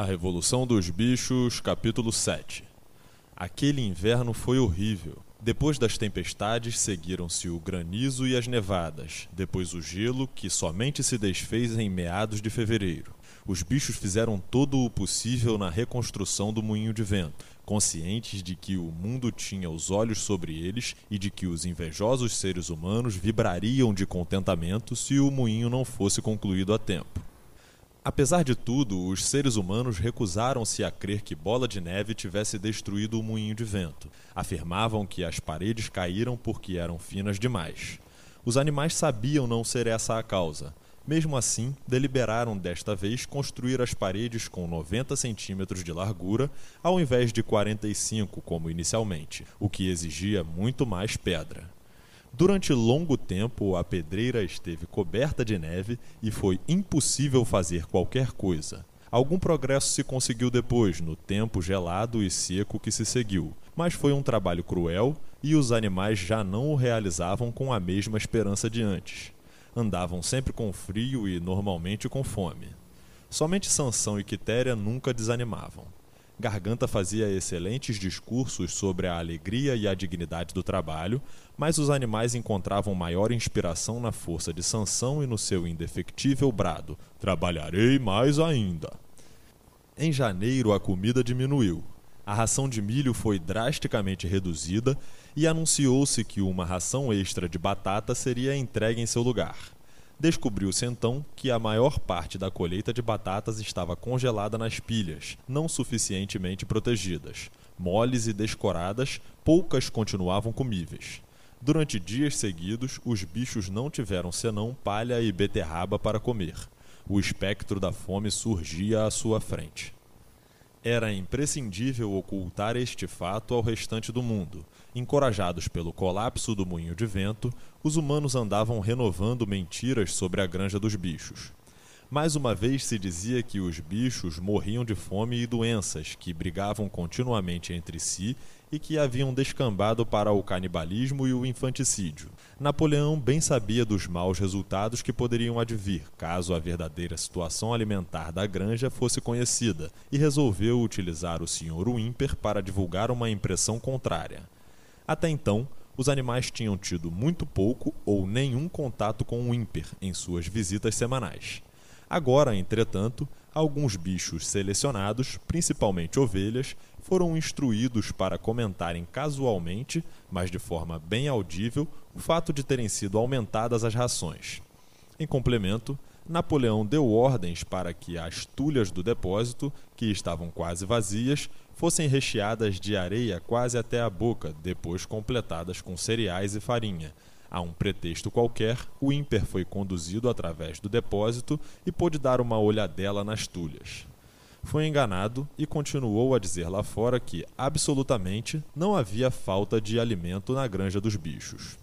A Revolução dos Bichos, capítulo 7 Aquele inverno foi horrível. Depois das tempestades seguiram-se o granizo e as nevadas, depois o gelo, que somente se desfez em meados de fevereiro. Os bichos fizeram todo o possível na reconstrução do moinho de vento, conscientes de que o mundo tinha os olhos sobre eles e de que os invejosos seres humanos vibrariam de contentamento se o moinho não fosse concluído a tempo. Apesar de tudo, os seres humanos recusaram-se a crer que Bola de Neve tivesse destruído o moinho de vento. Afirmavam que as paredes caíram porque eram finas demais. Os animais sabiam não ser essa a causa. Mesmo assim, deliberaram desta vez construir as paredes com 90 centímetros de largura, ao invés de 45 como inicialmente, o que exigia muito mais pedra. Durante longo tempo, a pedreira esteve coberta de neve e foi impossível fazer qualquer coisa. Algum progresso se conseguiu depois, no tempo gelado e seco que se seguiu, mas foi um trabalho cruel e os animais já não o realizavam com a mesma esperança de antes. Andavam sempre com frio e normalmente com fome. Somente Sansão e Quitéria nunca desanimavam. Garganta fazia excelentes discursos sobre a alegria e a dignidade do trabalho, mas os animais encontravam maior inspiração na força de Sansão e no seu indefectível brado: Trabalharei mais ainda. Em janeiro, a comida diminuiu. A ração de milho foi drasticamente reduzida e anunciou-se que uma ração extra de batata seria entregue em seu lugar. Descobriu-se então que a maior parte da colheita de batatas estava congelada nas pilhas, não suficientemente protegidas. Moles e descoradas, poucas continuavam comíveis. Durante dias seguidos, os bichos não tiveram senão palha e beterraba para comer. O espectro da fome surgia à sua frente. Era imprescindível ocultar este fato ao restante do mundo. Encorajados pelo colapso do moinho de vento, os humanos andavam renovando mentiras sobre a granja dos bichos. Mais uma vez se dizia que os bichos morriam de fome e doenças, que brigavam continuamente entre si e que haviam descambado para o canibalismo e o infanticídio. Napoleão bem sabia dos maus resultados que poderiam advir caso a verdadeira situação alimentar da granja fosse conhecida e resolveu utilizar o Sr. Wimper para divulgar uma impressão contrária. Até então, os animais tinham tido muito pouco ou nenhum contato com o Wimper em suas visitas semanais. Agora, entretanto, alguns bichos selecionados, principalmente ovelhas, foram instruídos para comentarem casualmente, mas de forma bem audível, o fato de terem sido aumentadas as rações. Em complemento, Napoleão deu ordens para que as tulhas do depósito, que estavam quase vazias, fossem recheadas de areia quase até a boca, depois completadas com cereais e farinha. A um pretexto qualquer, o ímper foi conduzido através do depósito e pôde dar uma olhadela nas tulhas foi enganado e continuou a dizer lá fora que, absolutamente, não havia falta de alimento na granja dos bichos.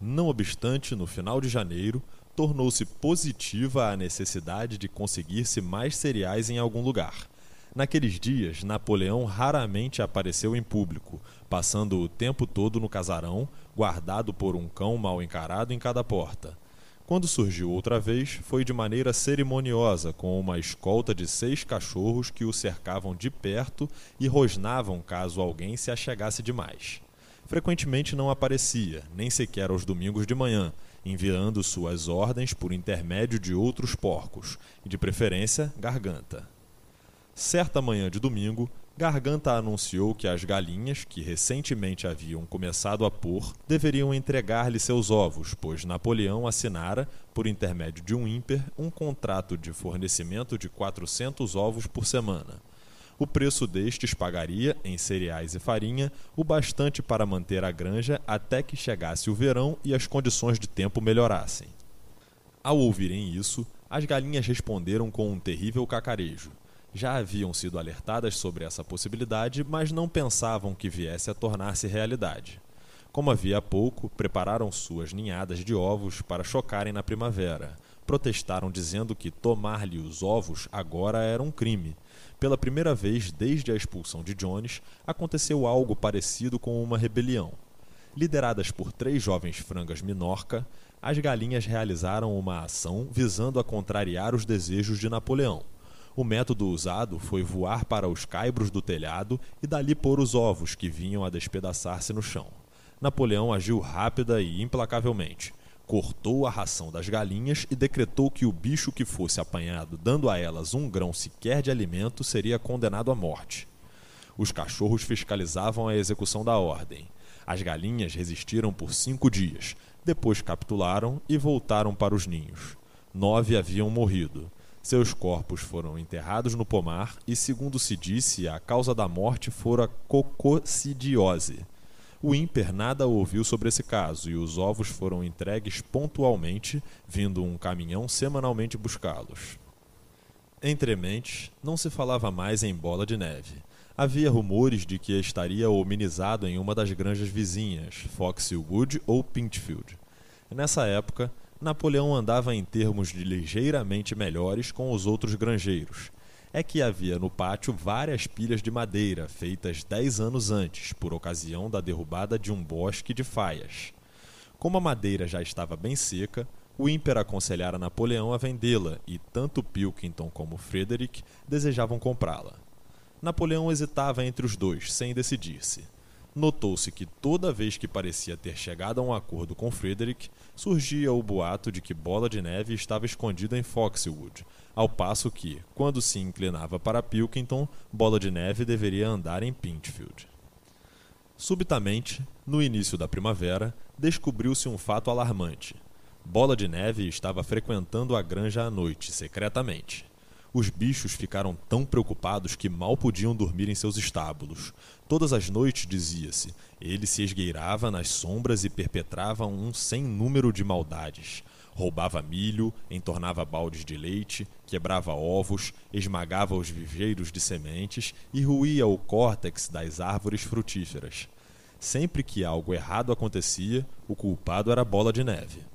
Não obstante, no final de janeiro, tornou-se positiva a necessidade de conseguir-se mais cereais em algum lugar. Naqueles dias, Napoleão raramente apareceu em público, passando o tempo todo no casarão, guardado por um cão mal encarado em cada porta. Quando surgiu outra vez, foi de maneira cerimoniosa, com uma escolta de seis cachorros que o cercavam de perto e rosnavam caso alguém se achegasse demais. Frequentemente não aparecia, nem sequer aos domingos de manhã, enviando suas ordens por intermédio de outros porcos, e de preferência garganta. Certa manhã de domingo, Garganta anunciou que as galinhas, que recentemente haviam começado a pôr, deveriam entregar-lhe seus ovos, pois Napoleão assinara, por intermédio de um ímper, um contrato de fornecimento de 400 ovos por semana. O preço destes pagaria, em cereais e farinha, o bastante para manter a granja até que chegasse o verão e as condições de tempo melhorassem. Ao ouvirem isso, as galinhas responderam com um terrível cacarejo já haviam sido alertadas sobre essa possibilidade, mas não pensavam que viesse a tornar-se realidade. Como havia pouco, prepararam suas ninhadas de ovos para chocarem na primavera. Protestaram dizendo que tomar-lhe os ovos agora era um crime. Pela primeira vez desde a expulsão de Jones, aconteceu algo parecido com uma rebelião. Lideradas por três jovens frangas minorca, as galinhas realizaram uma ação visando a contrariar os desejos de Napoleão O método usado foi voar para os caibros do telhado e dali pôr os ovos que vinham a despedaçar-se no chão. Napoleão agiu rápida e implacavelmente. Cortou a ração das galinhas e decretou que o bicho que fosse apanhado dando a elas um grão sequer de alimento seria condenado à morte. Os cachorros fiscalizavam a execução da ordem. As galinhas resistiram por cinco dias, depois capitularam e voltaram para os ninhos. Nove haviam morrido. Seus corpos foram enterrados no pomar e, segundo se disse, a causa da morte fora cococidiose. O ímper nada ouviu sobre esse caso e os ovos foram entregues pontualmente, vindo um caminhão semanalmente buscá-los. Entre mentes, não se falava mais em bola de neve. Havia rumores de que estaria hominizado em uma das granjas vizinhas, Foxwood ou Pinchfield. Nessa época, Napoleão andava em termos de ligeiramente melhores com os outros granjeiros. É que havia no pátio várias pilhas de madeira feitas dez anos antes, por ocasião da derrubada de um bosque de faias. Como a madeira já estava bem seca, o ímper aconselhara Napoleão a vendê-la e tanto Pilkington como Frederick desejavam comprá-la. Napoleão hesitava entre os dois, sem decidir-se. Notou-se que toda vez que parecia ter chegado a um acordo com Frederick, surgia o boato de que Bola de Neve estava escondida em Foxwood, ao passo que, quando se inclinava para Pilkington, Bola de Neve deveria andar em Pinchfield. Subitamente, no início da primavera, descobriu-se um fato alarmante. Bola de Neve estava frequentando a granja à noite, secretamente. Os bichos ficaram tão preocupados que mal podiam dormir em seus estábulos. Todas as noites, dizia-se, ele se esgueirava nas sombras e perpetrava um sem número de maldades. Roubava milho, entornava baldes de leite, quebrava ovos, esmagava os viveiros de sementes e ruía o córtex das árvores frutíferas. Sempre que algo errado acontecia, o culpado era Bola de Neve.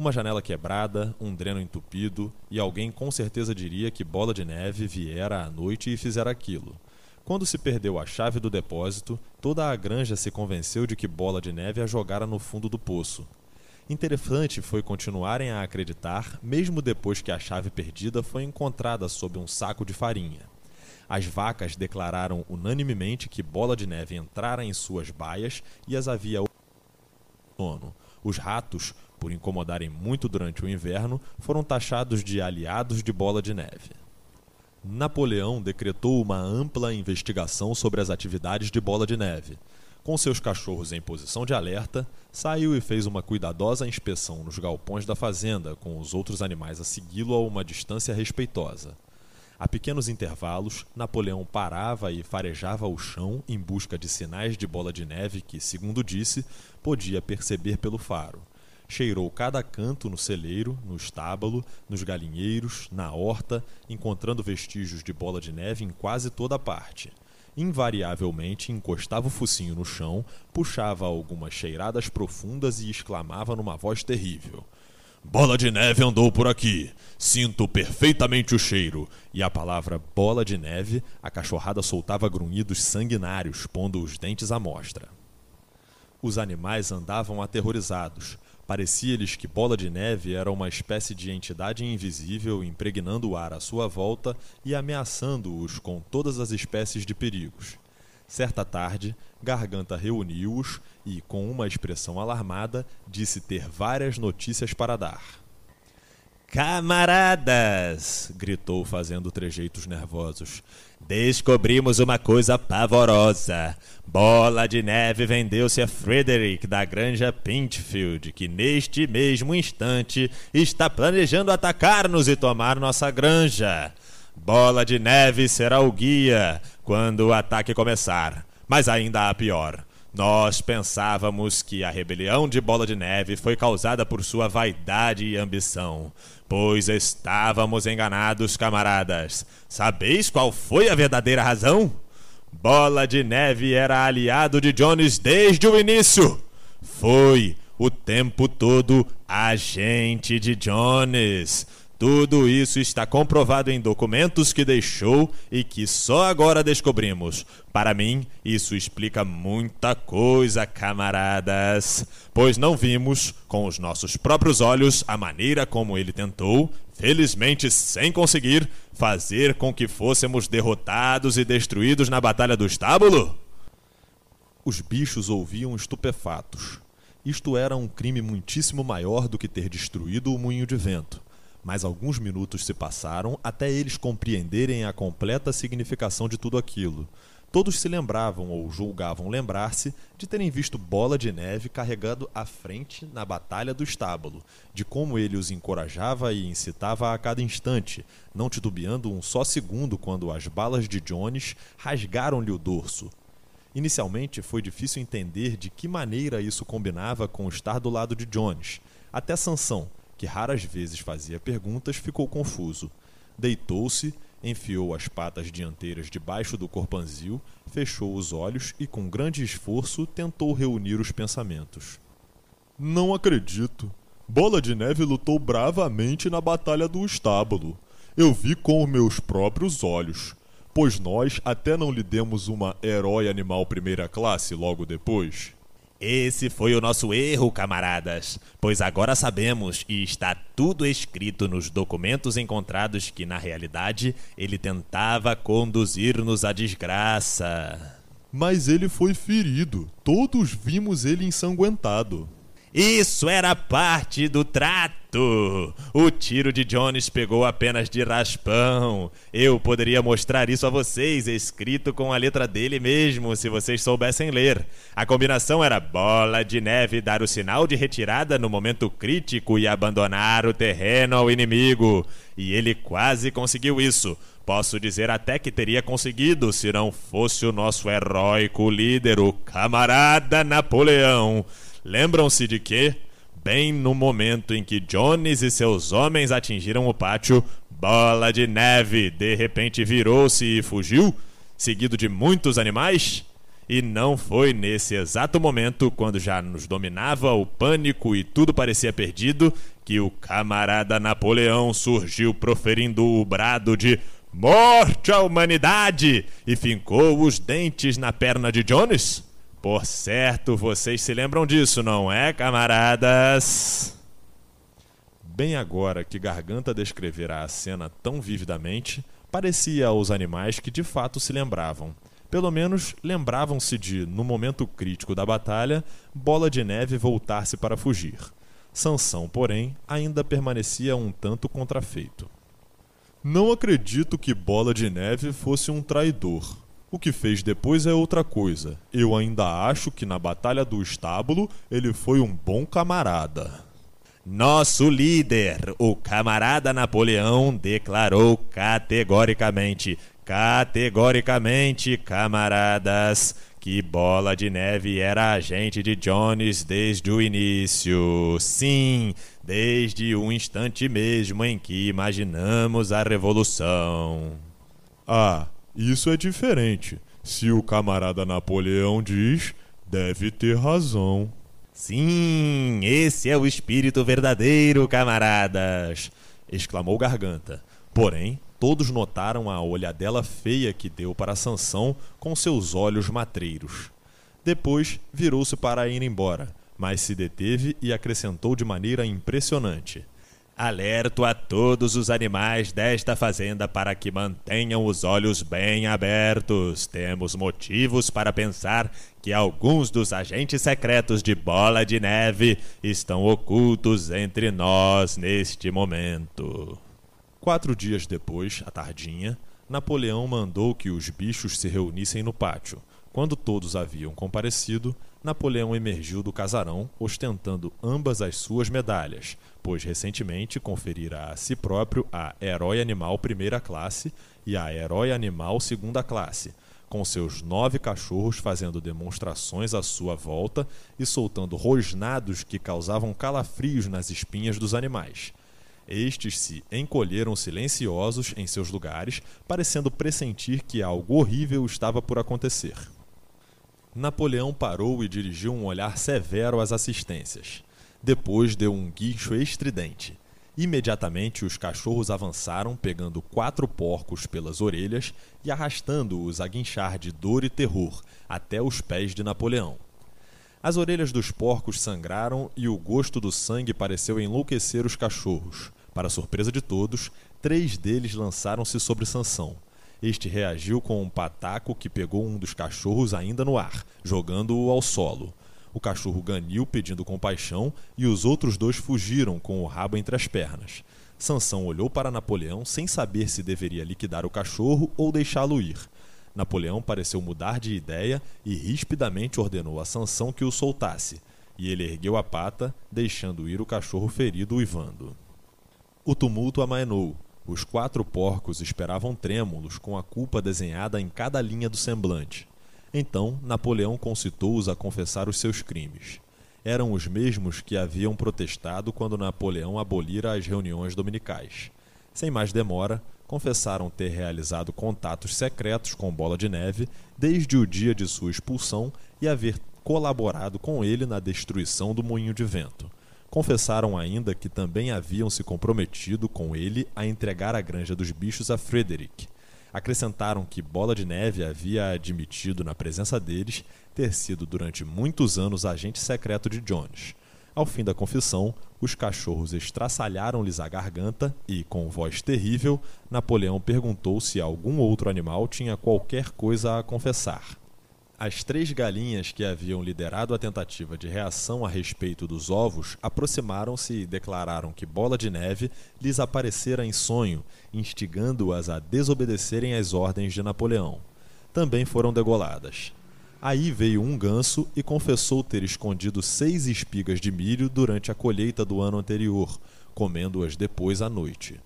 Uma janela quebrada, um dreno entupido, e alguém com certeza diria que Bola de Neve viera à noite e fizera aquilo. Quando se perdeu a chave do depósito, toda a granja se convenceu de que Bola de Neve a jogara no fundo do poço. Interessante foi continuarem a acreditar, mesmo depois que a chave perdida foi encontrada sob um saco de farinha. As vacas declararam unanimemente que Bola de Neve entrara em suas baias e as havia sono. Os ratos, por incomodarem muito durante o inverno, foram taxados de aliados de Bola de Neve. Napoleão decretou uma ampla investigação sobre as atividades de Bola de Neve. Com seus cachorros em posição de alerta, saiu e fez uma cuidadosa inspeção nos galpões da fazenda, com os outros animais a segui-lo a uma distância respeitosa. A pequenos intervalos, Napoleão parava e farejava o chão em busca de sinais de bola de neve que, segundo disse, podia perceber pelo faro. Cheirou cada canto no celeiro, no estábulo, nos galinheiros, na horta, encontrando vestígios de bola de neve em quase toda parte. Invariavelmente encostava o focinho no chão, puxava algumas cheiradas profundas e exclamava numa voz terrível: Bola de neve andou por aqui. Sinto perfeitamente o cheiro. E a palavra bola de neve, a cachorrada soltava grunhidos sanguinários, pondo os dentes à mostra. Os animais andavam aterrorizados. Parecia-lhes que Bola de Neve era uma espécie de entidade invisível impregnando o ar à sua volta e ameaçando-os com todas as espécies de perigos. Certa tarde, Garganta reuniu-os e, com uma expressão alarmada, disse ter várias notícias para dar. Camaradas! gritou, fazendo trejeitos nervosos. Descobrimos uma coisa pavorosa. Bola de Neve vendeu-se a Frederick da Granja Pintfield, que neste mesmo instante está planejando atacar-nos e tomar nossa granja. Bola de Neve será o guia quando o ataque começar. Mas ainda há pior. Nós pensávamos que a rebelião de Bola de Neve foi causada por sua vaidade e ambição. Pois estávamos enganados, camaradas. Sabeis qual foi a verdadeira razão? Bola de Neve era aliado de Jones desde o início. Foi o tempo todo agente de Jones. Tudo isso está comprovado em documentos que deixou e que só agora descobrimos. Para mim, isso explica muita coisa, camaradas, pois não vimos com os nossos próprios olhos a maneira como ele tentou, felizmente sem conseguir, Fazer com que fôssemos derrotados e destruídos na Batalha do Estábulo? Os bichos ouviam estupefatos. Isto era um crime muitíssimo maior do que ter destruído o moinho de vento. Mas alguns minutos se passaram até eles compreenderem a completa significação de tudo aquilo. Todos se lembravam ou julgavam lembrar-se de terem visto Bola de Neve carregando à frente na batalha do estábulo, de como ele os encorajava e incitava a cada instante, não titubeando um só segundo quando as balas de Jones rasgaram-lhe o dorso. Inicialmente foi difícil entender de que maneira isso combinava com estar do lado de Jones. Até Sansão, que raras vezes fazia perguntas, ficou confuso. Deitou-se enfiou as patas dianteiras debaixo do corpanzil, fechou os olhos e, com grande esforço, tentou reunir os pensamentos. Não acredito. Bola de Neve lutou bravamente na Batalha do Estábulo. Eu vi com meus próprios olhos. Pois nós até não lhe demos uma herói animal primeira classe logo depois. Esse foi o nosso erro, camaradas, pois agora sabemos e está tudo escrito nos documentos encontrados que, na realidade, ele tentava conduzir-nos à desgraça. Mas ele foi ferido. Todos vimos ele ensanguentado. Isso era parte do trato. O tiro de Jones pegou apenas de raspão. Eu poderia mostrar isso a vocês, escrito com a letra dele mesmo, se vocês soubessem ler. A combinação era bola de neve dar o sinal de retirada no momento crítico e abandonar o terreno ao inimigo. E ele quase conseguiu isso. Posso dizer até que teria conseguido se não fosse o nosso heróico líder, o camarada Napoleão. Lembram-se de que, bem no momento em que Jones e seus homens atingiram o pátio, Bola de Neve de repente virou-se e fugiu, seguido de muitos animais? E não foi nesse exato momento, quando já nos dominava o pânico e tudo parecia perdido, que o camarada Napoleão surgiu proferindo o brado de Morte à humanidade! e fincou os dentes na perna de Jones? Por certo, vocês se lembram disso, não é, camaradas? Bem agora que Garganta descrevera a cena tão vividamente, parecia aos animais que de fato se lembravam. Pelo menos lembravam-se de, no momento crítico da batalha, Bola de Neve voltar-se para fugir. Sansão, porém, ainda permanecia um tanto contrafeito. Não acredito que Bola de Neve fosse um traidor, o que fez depois é outra coisa. Eu ainda acho que na Batalha do Estábulo ele foi um bom camarada. Nosso líder, o camarada Napoleão, declarou categoricamente, categoricamente, camaradas, que Bola de Neve era agente de Jones desde o início. Sim, desde o instante mesmo em que imaginamos a revolução. Ah, isso é diferente. Se o camarada Napoleão diz, deve ter razão. Sim, esse é o espírito verdadeiro, camaradas! exclamou Garganta. Porém, todos notaram a olhadela feia que deu para Sansão com seus olhos matreiros. Depois virou-se para ir embora, mas se deteve e acrescentou de maneira impressionante: Alerto a todos os animais desta fazenda para que mantenham os olhos bem abertos. Temos motivos para pensar que alguns dos agentes secretos de Bola de Neve estão ocultos entre nós neste momento. Quatro dias depois, à tardinha, Napoleão mandou que os bichos se reunissem no pátio. Quando todos haviam comparecido, Napoleão emergiu do casarão ostentando ambas as suas medalhas, pois recentemente conferira a si próprio a Herói Animal Primeira Classe e a Herói Animal Segunda Classe, com seus nove cachorros fazendo demonstrações à sua volta e soltando rosnados que causavam calafrios nas espinhas dos animais. Estes se encolheram silenciosos em seus lugares, parecendo pressentir que algo horrível estava por acontecer. Napoleão parou e dirigiu um olhar severo às assistências. Depois deu um guincho estridente. Imediatamente os cachorros avançaram, pegando quatro porcos pelas orelhas e arrastando-os a guinchar de dor e terror até os pés de Napoleão. As orelhas dos porcos sangraram e o gosto do sangue pareceu enlouquecer os cachorros. Para surpresa de todos, três deles lançaram-se sobre Sansão. Este reagiu com um pataco que pegou um dos cachorros ainda no ar, jogando-o ao solo. O cachorro ganiu pedindo compaixão e os outros dois fugiram com o rabo entre as pernas. Sansão olhou para Napoleão sem saber se deveria liquidar o cachorro ou deixá-lo ir. Napoleão pareceu mudar de ideia e rispidamente ordenou a Sansão que o soltasse, e ele ergueu a pata, deixando ir o cachorro ferido uivando. O tumulto amainou. Os quatro porcos esperavam trêmulos, com a culpa desenhada em cada linha do semblante. Então Napoleão concitou-os a confessar os seus crimes eram os mesmos que haviam protestado quando Napoleão abolira as reuniões dominicais. Sem mais demora, confessaram ter realizado contatos secretos com Bola de Neve desde o dia de sua expulsão e haver colaborado com ele na destruição do moinho de vento. Confessaram ainda que também haviam se comprometido com ele a entregar a Granja dos Bichos a Frederick. Acrescentaram que Bola de Neve havia admitido na presença deles ter sido durante muitos anos agente secreto de Jones. Ao fim da confissão, os cachorros estraçalharam-lhes a garganta e, com voz terrível, Napoleão perguntou se algum outro animal tinha qualquer coisa a confessar. As três galinhas que haviam liderado a tentativa de reação a respeito dos ovos aproximaram-se e declararam que Bola de Neve lhes aparecera em sonho, instigando-as a desobedecerem às ordens de Napoleão. Também foram degoladas. Aí veio um ganso e confessou ter escondido seis espigas de milho durante a colheita do ano anterior, comendo-as depois à noite.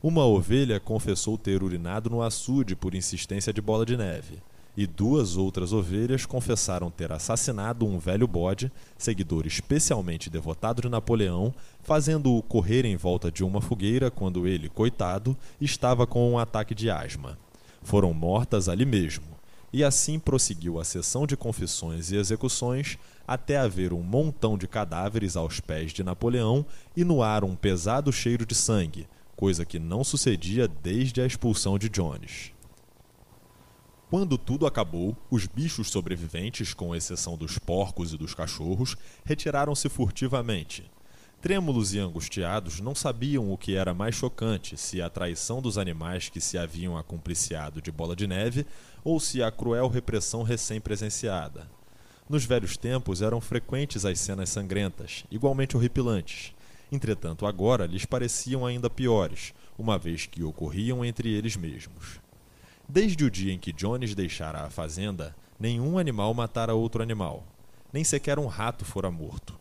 Uma ovelha confessou ter urinado no açude por insistência de bola de neve, e duas outras ovelhas confessaram ter assassinado um velho bode, seguidor especialmente devotado de Napoleão, fazendo-o correr em volta de uma fogueira quando ele, coitado, estava com um ataque de asma. Foram mortas ali mesmo e assim prosseguiu a sessão de confissões e execuções até haver um montão de cadáveres aos pés de Napoleão e no ar um pesado cheiro de sangue, coisa que não sucedia desde a expulsão de Jones. Quando tudo acabou, os bichos sobreviventes, com exceção dos porcos e dos cachorros, retiraram-se furtivamente, Trêmulos e angustiados não sabiam o que era mais chocante, se a traição dos animais que se haviam acumpliciado de bola de neve ou se a cruel repressão recém-presenciada. Nos velhos tempos eram frequentes as cenas sangrentas, igualmente horripilantes. Entretanto, agora lhes pareciam ainda piores, uma vez que ocorriam entre eles mesmos. Desde o dia em que Jones deixara a fazenda, nenhum animal matara outro animal. Nem sequer um rato fora morto.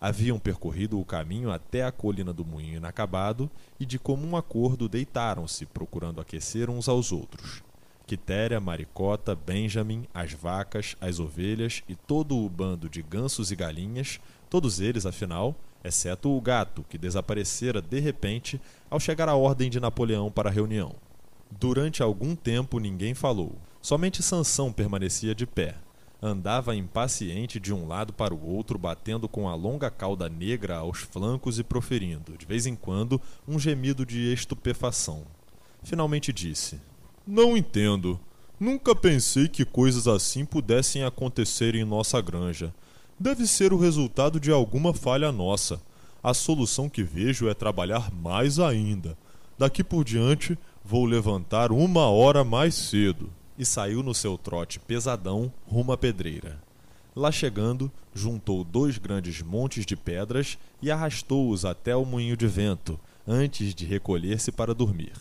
Haviam percorrido o caminho até a colina do moinho inacabado e, de comum acordo, deitaram-se, procurando aquecer uns aos outros. Quitéria, Maricota, Benjamin, as vacas, as ovelhas e todo o bando de gansos e galinhas, todos eles, afinal, exceto o gato, que desaparecera de repente ao chegar a ordem de Napoleão para a reunião. Durante algum tempo ninguém falou. Somente Sansão permanecia de pé, andava impaciente de um lado para o outro, batendo com a longa cauda negra aos flancos e proferindo, de vez em quando, um gemido de estupefação. Finalmente disse: Não entendo. Nunca pensei que coisas assim pudessem acontecer em nossa granja. Deve ser o resultado de alguma falha nossa. A solução que vejo é trabalhar mais ainda. Daqui por diante, vou levantar uma hora mais cedo e saiu no seu trote pesadão rumo à pedreira. Lá chegando, juntou dois grandes montes de pedras e arrastou-os até o moinho de vento, antes de recolher-se para dormir.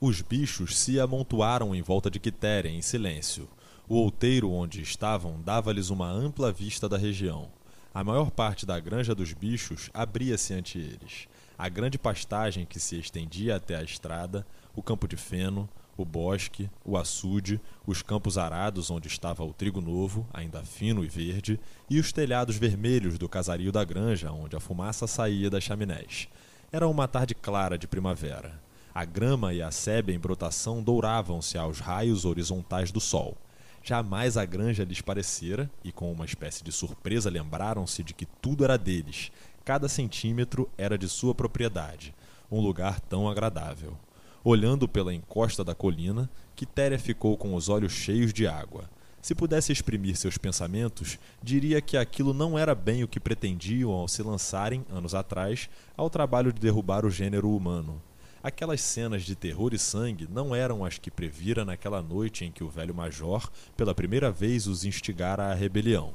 Os bichos se amontoaram em volta de Quitéria em silêncio. O outeiro onde estavam dava-lhes uma ampla vista da região. A maior parte da granja dos bichos abria-se ante eles. A grande pastagem que se estendia até a estrada, o campo de feno, o bosque, o açude, os campos arados onde estava o trigo novo, ainda fino e verde, e os telhados vermelhos do casario da granja, onde a fumaça saía das chaminés. Era uma tarde clara de primavera. A grama e a sebe em brotação douravam-se aos raios horizontais do sol. Jamais a granja lhes parecera, e com uma espécie de surpresa lembraram-se de que tudo era deles, cada centímetro era de sua propriedade, um lugar tão agradável. Olhando pela encosta da colina, Quitéria ficou com os olhos cheios de água. Se pudesse exprimir seus pensamentos, diria que aquilo não era bem o que pretendiam ao se lançarem, anos atrás, ao trabalho de derrubar o gênero humano. Aquelas cenas de terror e sangue não eram as que previra naquela noite em que o velho major, pela primeira vez, os instigara à rebelião.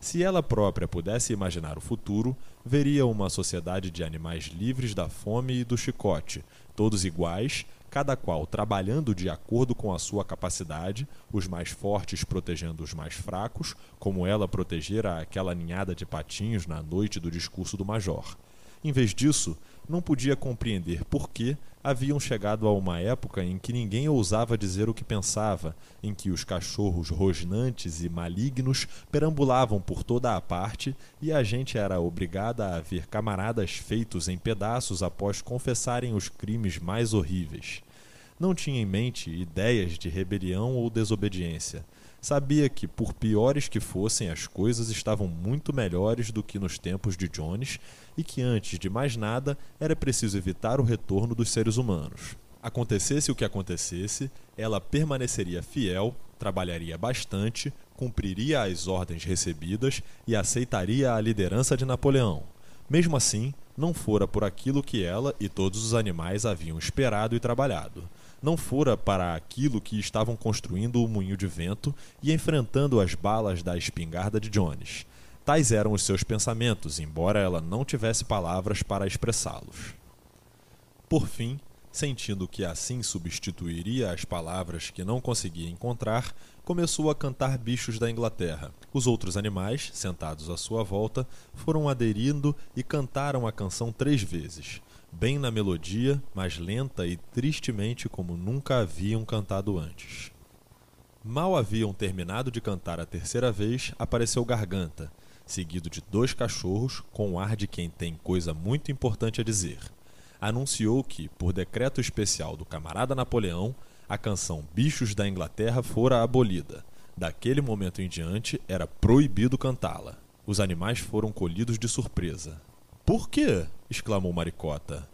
Se ela própria pudesse imaginar o futuro, veria uma sociedade de animais livres da fome e do chicote, todos iguais, cada qual trabalhando de acordo com a sua capacidade, os mais fortes protegendo os mais fracos, como ela protegera aquela ninhada de patinhos na noite do discurso do major. Em vez disso, não podia compreender por que haviam chegado a uma época em que ninguém ousava dizer o que pensava, em que os cachorros rosnantes e malignos perambulavam por toda a parte e a gente era obrigada a ver camaradas feitos em pedaços após confessarem os crimes mais horríveis. Não tinha em mente ideias de rebelião ou desobediência sabia que, por piores que fossem, as coisas estavam muito melhores do que nos tempos de Jones e que, antes de mais nada, era preciso evitar o retorno dos seres humanos. Acontecesse o que acontecesse, ela permaneceria fiel, trabalharia bastante, cumpriria as ordens recebidas e aceitaria a liderança de Napoleão. Mesmo assim, não fora por aquilo que ela e todos os animais haviam esperado e trabalhado não fora para aquilo que estavam construindo o moinho de vento e enfrentando as balas da espingarda de Jones. Tais eram os seus pensamentos, embora ela não tivesse palavras para expressá-los. Por fim, sentindo que assim substituiria as palavras que não conseguia encontrar, começou a cantar bichos da Inglaterra. Os outros animais, sentados à sua volta, foram aderindo e cantaram a canção três vezes bem na melodia, mas lenta e tristemente como nunca haviam cantado antes. Mal haviam terminado de cantar a terceira vez, apareceu Garganta, seguido de dois cachorros, com o ar de quem tem coisa muito importante a dizer. Anunciou que, por decreto especial do camarada Napoleão, a canção Bichos da Inglaterra fora abolida. Daquele momento em diante, era proibido cantá-la. Os animais foram colhidos de surpresa. Por quê? Exclamou Maricota.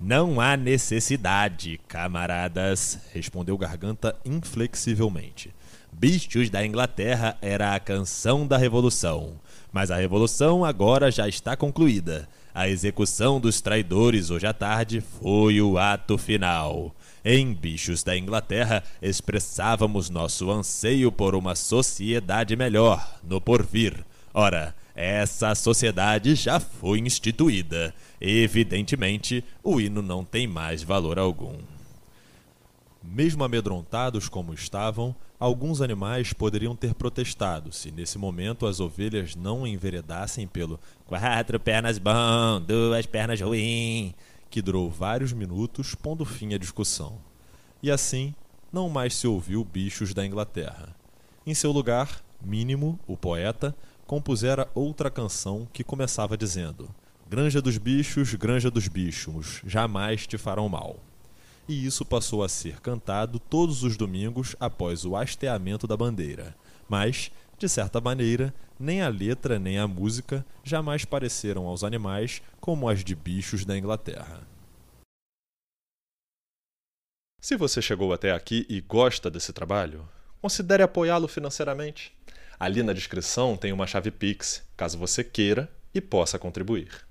Não há necessidade, camaradas, respondeu Garganta inflexivelmente. Bichos da Inglaterra era a canção da Revolução, mas a Revolução agora já está concluída. A execução dos traidores hoje à tarde foi o ato final. Em Bichos da Inglaterra, expressávamos nosso anseio por uma sociedade melhor, no porvir. Ora, essa sociedade já foi instituída. Evidentemente, o hino não tem mais valor algum. Mesmo amedrontados como estavam, alguns animais poderiam ter protestado se nesse momento as ovelhas não enveredassem pelo quatro pernas bom, duas pernas ruim, que durou vários minutos, pondo fim à discussão. E assim, não mais se ouviu bichos da Inglaterra. Em seu lugar, Mínimo, o poeta, compusera outra canção que começava dizendo: Granja dos bichos, granja dos bichos, jamais te farão mal. E isso passou a ser cantado todos os domingos após o hasteamento da bandeira. Mas, de certa maneira, nem a letra nem a música jamais pareceram aos animais como as de bichos da Inglaterra. Se você chegou até aqui e gosta desse trabalho, considere apoiá-lo financeiramente. Ali na descrição tem uma chave Pix, caso você queira e possa contribuir.